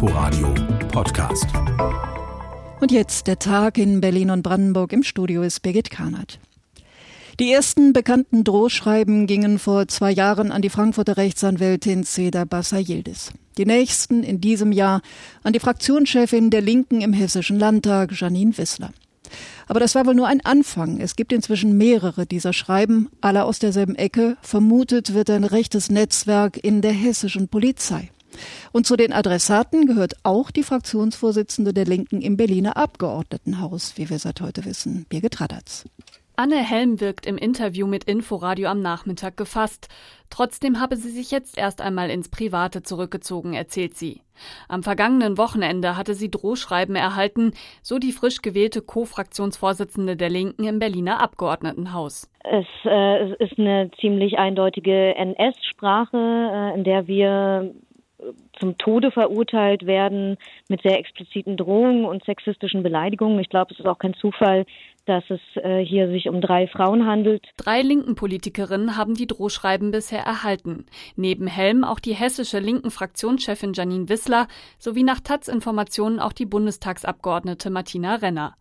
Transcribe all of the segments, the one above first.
Inforadio Podcast. Und jetzt der Tag in Berlin und Brandenburg. Im Studio ist Birgit Kahnert. Die ersten bekannten Drohschreiben gingen vor zwei Jahren an die Frankfurter Rechtsanwältin Seda Bassa Yildiz. Die nächsten in diesem Jahr an die Fraktionschefin der Linken im Hessischen Landtag, Janine Wissler. Aber das war wohl nur ein Anfang. Es gibt inzwischen mehrere dieser Schreiben, alle aus derselben Ecke. Vermutet wird ein rechtes Netzwerk in der hessischen Polizei. Und zu den Adressaten gehört auch die Fraktionsvorsitzende der Linken im Berliner Abgeordnetenhaus, wie wir seit heute wissen, Birgit Radatz. Anne Helm wirkt im Interview mit Inforadio am Nachmittag gefasst. Trotzdem habe sie sich jetzt erst einmal ins Private zurückgezogen, erzählt sie. Am vergangenen Wochenende hatte sie Drohschreiben erhalten, so die frisch gewählte Co-Fraktionsvorsitzende der Linken im Berliner Abgeordnetenhaus. Es, äh, ist eine ziemlich eindeutige NS-Sprache, äh, in der wir zum Tode verurteilt werden mit sehr expliziten Drohungen und sexistischen Beleidigungen. Ich glaube, es ist auch kein Zufall, dass es äh, hier sich um drei Frauen handelt. Drei linken Politikerinnen haben die Drohschreiben bisher erhalten. Neben Helm auch die hessische linken Fraktionschefin Janine Wissler sowie nach Taz-Informationen auch die Bundestagsabgeordnete Martina Renner.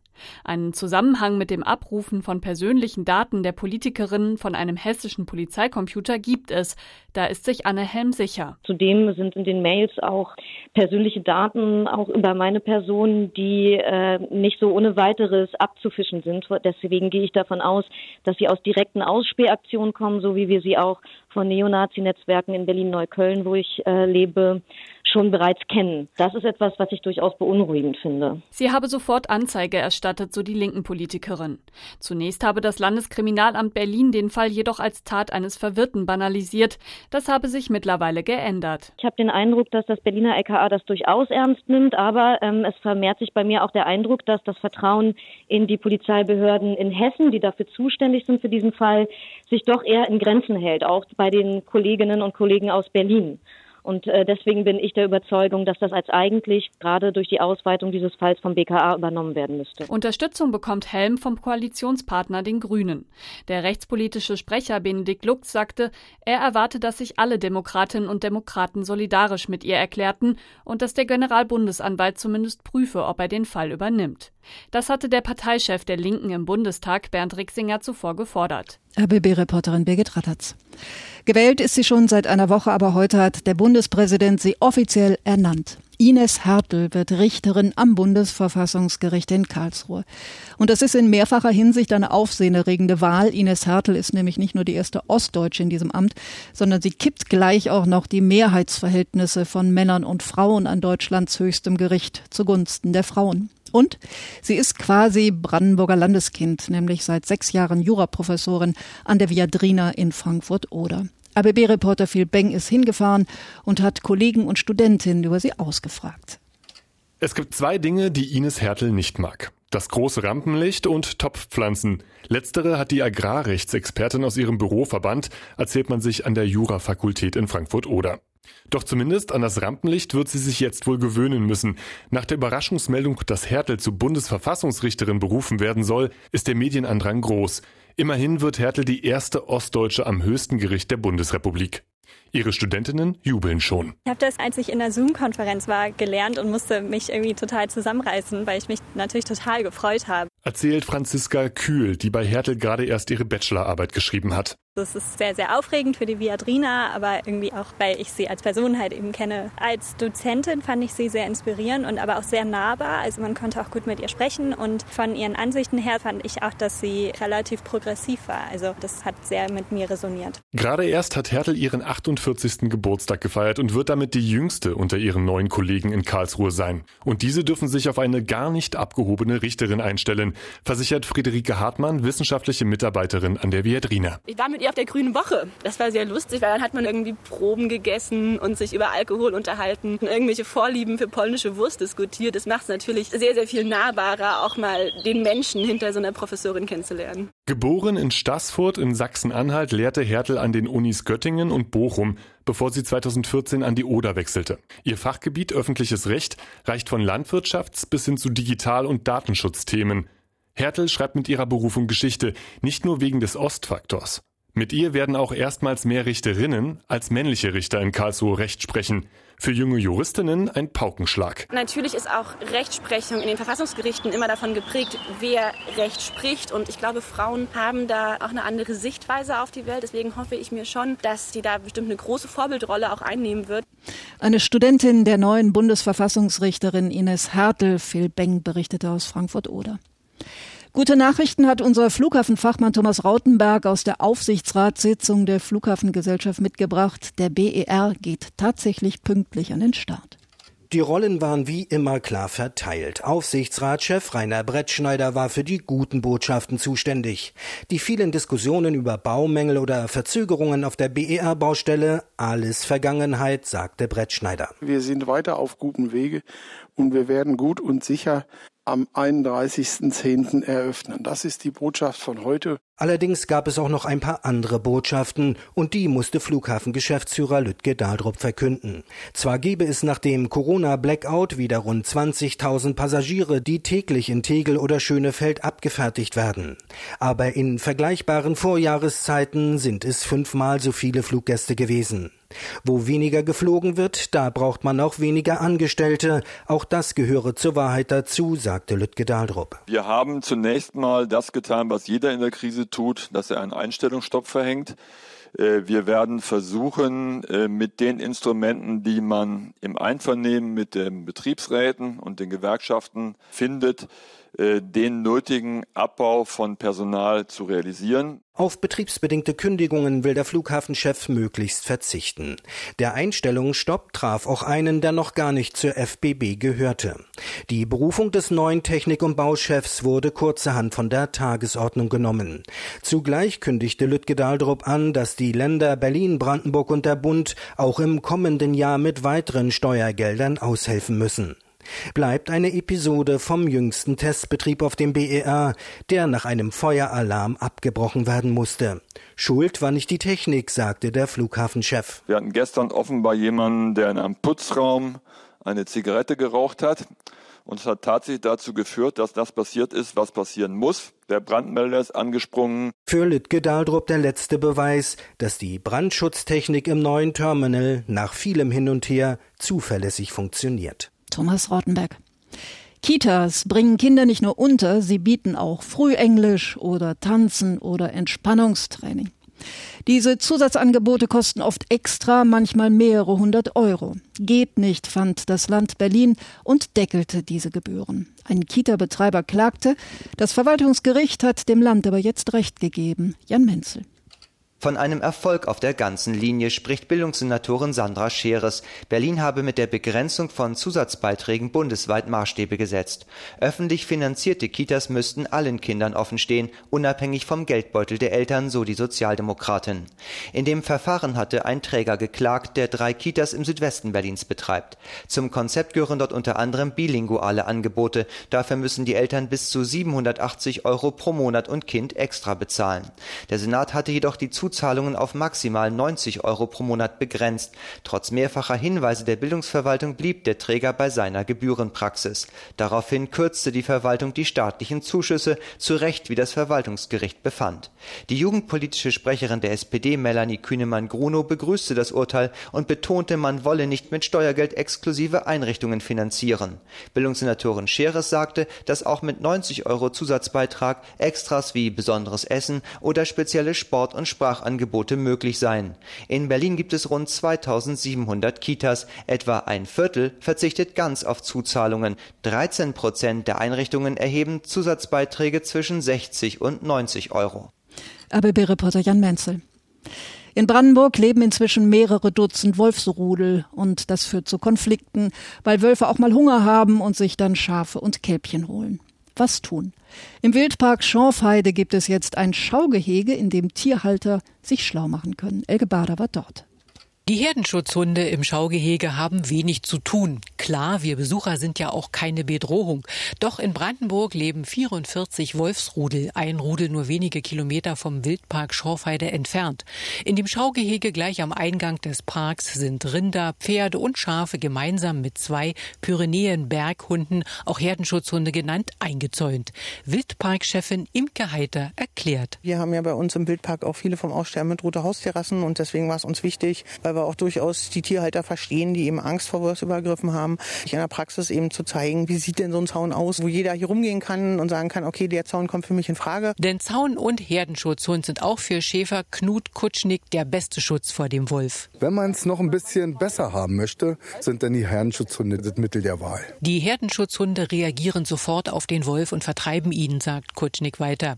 Einen Zusammenhang mit dem Abrufen von persönlichen Daten der Politikerinnen von einem hessischen Polizeicomputer gibt es. Da ist sich Anne Helm sicher. Zudem sind in den Mails auch persönliche Daten auch über meine Person, die äh, nicht so ohne weiteres abzufischen sind. Deswegen gehe ich davon aus, dass sie aus direkten Ausspähaktionen kommen, so wie wir sie auch von Neonazi-Netzwerken in Berlin-Neukölln, wo ich äh, lebe, schon bereits kennen. Das ist etwas, was ich durchaus beunruhigend finde. Sie habe sofort Anzeige erstattet, so die linken Politikerin. Zunächst habe das Landeskriminalamt Berlin den Fall jedoch als Tat eines Verwirrten banalisiert. Das habe sich mittlerweile geändert. Ich habe den Eindruck, dass das Berliner LKA das durchaus ernst nimmt, aber ähm, es vermehrt sich bei mir auch der Eindruck, dass das Vertrauen in die Polizeibehörden in Hessen, die dafür zuständig sind für diesen Fall, sich doch eher in Grenzen hält, auch bei den Kolleginnen und Kollegen aus Berlin. Und äh, deswegen bin ich der Überzeugung, dass das als eigentlich gerade durch die Ausweitung dieses Falls vom BKA übernommen werden müsste. Unterstützung bekommt Helm vom Koalitionspartner den Grünen. Der rechtspolitische Sprecher Benedikt Lux sagte, er erwarte, dass sich alle Demokratinnen und Demokraten solidarisch mit ihr erklärten und dass der Generalbundesanwalt zumindest prüfe, ob er den Fall übernimmt. Das hatte der Parteichef der Linken im Bundestag Bernd Rixinger zuvor gefordert. RBB-Reporterin Birgit Rattatz. Gewählt ist sie schon seit einer Woche, aber heute hat der Bundespräsident sie offiziell ernannt. Ines Hertel wird Richterin am Bundesverfassungsgericht in Karlsruhe. Und das ist in mehrfacher Hinsicht eine aufsehenerregende Wahl. Ines Hertel ist nämlich nicht nur die erste Ostdeutsche in diesem Amt, sondern sie kippt gleich auch noch die Mehrheitsverhältnisse von Männern und Frauen an Deutschlands höchstem Gericht zugunsten der Frauen. Und sie ist quasi Brandenburger Landeskind, nämlich seit sechs Jahren Juraprofessorin an der Viadrina in Frankfurt-Oder. ABB-Reporter Phil Beng ist hingefahren und hat Kollegen und Studentinnen über sie ausgefragt. Es gibt zwei Dinge, die Ines Hertel nicht mag. Das große Rampenlicht und Topfpflanzen. Letztere hat die Agrarrechtsexpertin aus ihrem Büro verbannt, erzählt man sich an der Jurafakultät in Frankfurt-Oder. Doch zumindest an das Rampenlicht wird sie sich jetzt wohl gewöhnen müssen. Nach der Überraschungsmeldung, dass Hertel zu Bundesverfassungsrichterin berufen werden soll, ist der Medienandrang groß. Immerhin wird Hertel die erste Ostdeutsche am höchsten Gericht der Bundesrepublik. Ihre Studentinnen jubeln schon. Ich habe das, als ich in der Zoom-Konferenz war, gelernt und musste mich irgendwie total zusammenreißen, weil ich mich natürlich total gefreut habe. Erzählt Franziska Kühl, die bei Hertel gerade erst ihre Bachelorarbeit geschrieben hat. Das ist sehr, sehr aufregend für die Viadrina, aber irgendwie auch, weil ich sie als Person halt eben kenne. Als Dozentin fand ich sie sehr inspirierend und aber auch sehr nahbar. Also man konnte auch gut mit ihr sprechen und von ihren Ansichten her fand ich auch, dass sie relativ progressiv war. Also das hat sehr mit mir resoniert. Gerade erst hat Hertel ihren 48. Geburtstag gefeiert und wird damit die jüngste unter ihren neuen Kollegen in Karlsruhe sein. Und diese dürfen sich auf eine gar nicht abgehobene Richterin einstellen, versichert Friederike Hartmann, wissenschaftliche Mitarbeiterin an der Viadrina. Ich war mit ihr auf der Grünen Woche. Das war sehr lustig, weil dann hat man irgendwie Proben gegessen und sich über Alkohol unterhalten und irgendwelche Vorlieben für polnische Wurst diskutiert. Das macht es natürlich sehr, sehr viel nahbarer, auch mal den Menschen hinter so einer Professorin kennenzulernen. Geboren in Stassfurt in Sachsen-Anhalt lehrte Hertel an den Unis Göttingen und Bochum, bevor sie 2014 an die Oder wechselte. Ihr Fachgebiet öffentliches Recht reicht von Landwirtschafts- bis hin zu Digital- und Datenschutzthemen. Hertel schreibt mit ihrer Berufung Geschichte, nicht nur wegen des Ostfaktors. Mit ihr werden auch erstmals mehr Richterinnen als männliche Richter in Karlsruhe Recht sprechen. Für junge Juristinnen ein Paukenschlag. Natürlich ist auch Rechtsprechung in den Verfassungsgerichten immer davon geprägt, wer Recht spricht. Und ich glaube, Frauen haben da auch eine andere Sichtweise auf die Welt. Deswegen hoffe ich mir schon, dass sie da bestimmt eine große Vorbildrolle auch einnehmen wird. Eine Studentin der neuen Bundesverfassungsrichterin Ines Hertel, Phil Beng, berichtete aus Frankfurt-Oder. Gute Nachrichten hat unser Flughafenfachmann Thomas Rautenberg aus der Aufsichtsratssitzung der Flughafengesellschaft mitgebracht. Der BER geht tatsächlich pünktlich an den Start. Die Rollen waren wie immer klar verteilt. Aufsichtsratschef Rainer Brettschneider war für die guten Botschaften zuständig. Die vielen Diskussionen über Baumängel oder Verzögerungen auf der BER-Baustelle, alles Vergangenheit, sagte Brettschneider. Wir sind weiter auf gutem Wege und wir werden gut und sicher am 31.10. eröffnen. Das ist die Botschaft von heute. Allerdings gab es auch noch ein paar andere Botschaften und die musste Flughafengeschäftsführer Lütge Dahldrup verkünden. Zwar gebe es nach dem Corona-Blackout wieder rund 20.000 Passagiere, die täglich in Tegel oder Schönefeld abgefertigt werden. Aber in vergleichbaren Vorjahreszeiten sind es fünfmal so viele Fluggäste gewesen. Wo weniger geflogen wird, da braucht man auch weniger Angestellte. Auch das gehöre zur Wahrheit dazu, sagte Lütge Dahldrup. Wir haben zunächst mal das getan, was jeder in der Krise tut, dass er einen Einstellungsstopp verhängt. Äh, wir werden versuchen, äh, mit den Instrumenten, die man im Einvernehmen mit den Betriebsräten und den Gewerkschaften findet, den nötigen Abbau von Personal zu realisieren. Auf betriebsbedingte Kündigungen will der Flughafenchef möglichst verzichten. Der Einstellungsstopp traf auch einen, der noch gar nicht zur FBB gehörte. Die Berufung des neuen Technik- und Bauchefs wurde kurzerhand von der Tagesordnung genommen. Zugleich kündigte Lütge Dahldrup an, dass die Länder Berlin, Brandenburg und der Bund auch im kommenden Jahr mit weiteren Steuergeldern aushelfen müssen bleibt eine Episode vom jüngsten Testbetrieb auf dem BER, der nach einem Feueralarm abgebrochen werden musste. Schuld war nicht die Technik, sagte der Flughafenchef. Wir hatten gestern offenbar jemanden, der in einem Putzraum eine Zigarette geraucht hat. Und es hat tatsächlich dazu geführt, dass das passiert ist, was passieren muss. Der Brandmelder ist angesprungen. Für Lütke Dahldrup der letzte Beweis, dass die Brandschutztechnik im neuen Terminal nach vielem Hin und Her zuverlässig funktioniert. Thomas Rottenberg. Kitas bringen Kinder nicht nur unter, sie bieten auch Frühenglisch oder Tanzen oder Entspannungstraining. Diese Zusatzangebote kosten oft extra, manchmal mehrere hundert Euro. Geht nicht, fand das Land Berlin und deckelte diese Gebühren. Ein Kita-Betreiber klagte, das Verwaltungsgericht hat dem Land aber jetzt Recht gegeben. Jan Menzel. Von einem Erfolg auf der ganzen Linie spricht Bildungssenatorin Sandra Scheres. Berlin habe mit der Begrenzung von Zusatzbeiträgen bundesweit Maßstäbe gesetzt. Öffentlich finanzierte Kitas müssten allen Kindern offenstehen, unabhängig vom Geldbeutel der Eltern, so die Sozialdemokratin. In dem Verfahren hatte ein Träger geklagt, der drei Kitas im Südwesten Berlins betreibt. Zum Konzept gehören dort unter anderem bilinguale Angebote. Dafür müssen die Eltern bis zu 780 Euro pro Monat und Kind extra bezahlen. Der Senat hatte jedoch die Zuzahlungen auf maximal 90 Euro pro Monat begrenzt. Trotz mehrfacher Hinweise der Bildungsverwaltung blieb der Träger bei seiner Gebührenpraxis. Daraufhin kürzte die Verwaltung die staatlichen Zuschüsse, zu Recht wie das Verwaltungsgericht befand. Die jugendpolitische Sprecherin der SPD, Melanie Kühnemann-Grunow, begrüßte das Urteil und betonte, man wolle nicht mit Steuergeld exklusive Einrichtungen finanzieren. Bildungssenatorin Scheres sagte, dass auch mit 90 Euro Zusatzbeitrag Extras wie besonderes Essen oder spezielle Sport- und Sprach Sprachangebote möglich sein. In Berlin gibt es rund 2700 Kitas. Etwa ein Viertel verzichtet ganz auf Zuzahlungen. 13 Prozent der Einrichtungen erheben Zusatzbeiträge zwischen 60 und 90 Euro. ABB-Reporter Jan Menzel. In Brandenburg leben inzwischen mehrere Dutzend Wolfsrudel und das führt zu Konflikten, weil Wölfe auch mal Hunger haben und sich dann Schafe und Kälbchen holen was tun. Im Wildpark Schorfheide gibt es jetzt ein Schaugehege, in dem Tierhalter sich schlau machen können. Elke Bader war dort. Die Herdenschutzhunde im Schaugehege haben wenig zu tun. Klar, wir Besucher sind ja auch keine Bedrohung. Doch in Brandenburg leben 44 Wolfsrudel, ein Rudel nur wenige Kilometer vom Wildpark Schorfheide entfernt. In dem Schaugehege gleich am Eingang des Parks sind Rinder, Pferde und Schafe gemeinsam mit zwei Pyrenäen-Berghunden, auch Herdenschutzhunde genannt, eingezäunt. Wildparkchefin Imke Heiter erklärt. Wir haben ja bei uns im Wildpark auch viele vom Aussterben mit roter Haustierrassen und deswegen war es uns wichtig, weil aber auch durchaus die Tierhalter verstehen, die eben Angst vor Wolfsübergriffen haben. In der Praxis eben zu zeigen, wie sieht denn so ein Zaun aus, wo jeder hier rumgehen kann und sagen kann, okay, der Zaun kommt für mich in Frage. Denn Zaun und Herdenschutzhund sind auch für Schäfer Knut Kutschnick der beste Schutz vor dem Wolf. Wenn man es noch ein bisschen besser haben möchte, sind dann die Herdenschutzhunde das Mittel der Wahl. Die Herdenschutzhunde reagieren sofort auf den Wolf und vertreiben ihn, sagt Kutschnick weiter.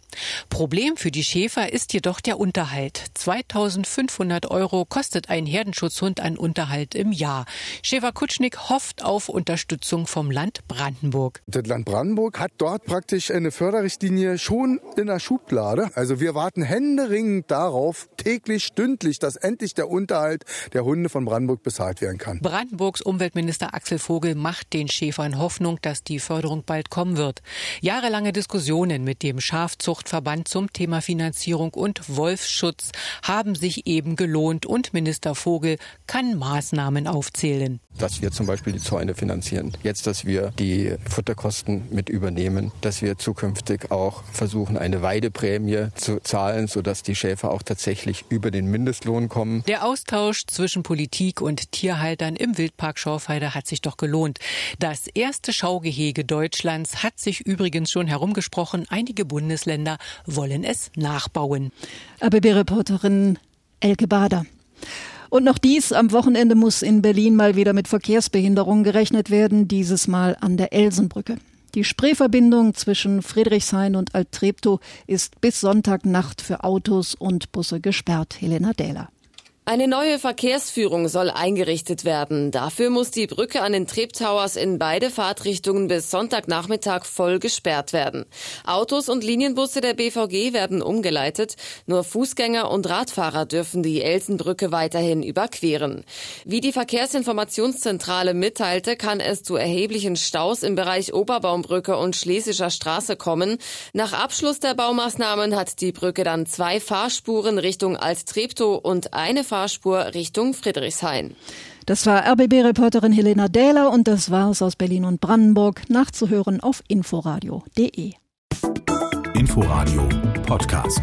Problem für die Schäfer ist jedoch der Unterhalt. 2500 Euro kostet ein Herdenschutzhund an Unterhalt im Jahr. Schäfer Kutschnick hofft auf Unterstützung vom Land Brandenburg. Das Land Brandenburg hat dort praktisch eine Förderrichtlinie schon in der Schublade. Also wir warten händeringend darauf, täglich, stündlich, dass endlich der Unterhalt der Hunde von Brandenburg bezahlt werden kann. Brandenburgs Umweltminister Axel Vogel macht den Schäfern Hoffnung, dass die Förderung bald kommen wird. Jahrelange Diskussionen mit dem Schafzuchtverband zum Thema Finanzierung und Wolfsschutz haben sich eben gelohnt und Minister Vogel kann Maßnahmen aufzählen. Dass wir zum Beispiel die Zäune finanzieren. Jetzt, dass wir die Futterkosten mit übernehmen, dass wir zukünftig auch versuchen, eine Weideprämie zu zahlen, sodass die Schäfer auch tatsächlich über den Mindestlohn kommen. Der Austausch zwischen Politik und Tierhaltern im Wildpark Schorfheide hat sich doch gelohnt. Das erste Schaugehege Deutschlands hat sich übrigens schon herumgesprochen. Einige Bundesländer wollen es nachbauen. ABB-Reporterin Elke Bader. Und noch dies, am Wochenende muss in Berlin mal wieder mit Verkehrsbehinderung gerechnet werden, dieses Mal an der Elsenbrücke. Die Spreeverbindung zwischen Friedrichshain und Alt-Treptow ist bis Sonntagnacht für Autos und Busse gesperrt. Helena Dähler. Eine neue Verkehrsführung soll eingerichtet werden. Dafür muss die Brücke an den Treptowers in beide Fahrtrichtungen bis Sonntagnachmittag voll gesperrt werden. Autos und Linienbusse der BVG werden umgeleitet. Nur Fußgänger und Radfahrer dürfen die Elsenbrücke weiterhin überqueren. Wie die Verkehrsinformationszentrale mitteilte, kann es zu erheblichen Staus im Bereich Oberbaumbrücke und Schlesischer Straße kommen. Nach Abschluss der Baumaßnahmen hat die Brücke dann zwei Fahrspuren Richtung Alt-Treptow und eine Fahrspur Fahrspur Richtung Friedrichshain. Das war RBB-Reporterin Helena Dähler und das war's aus Berlin und Brandenburg. Nachzuhören auf inforadio.de. Inforadio Podcast.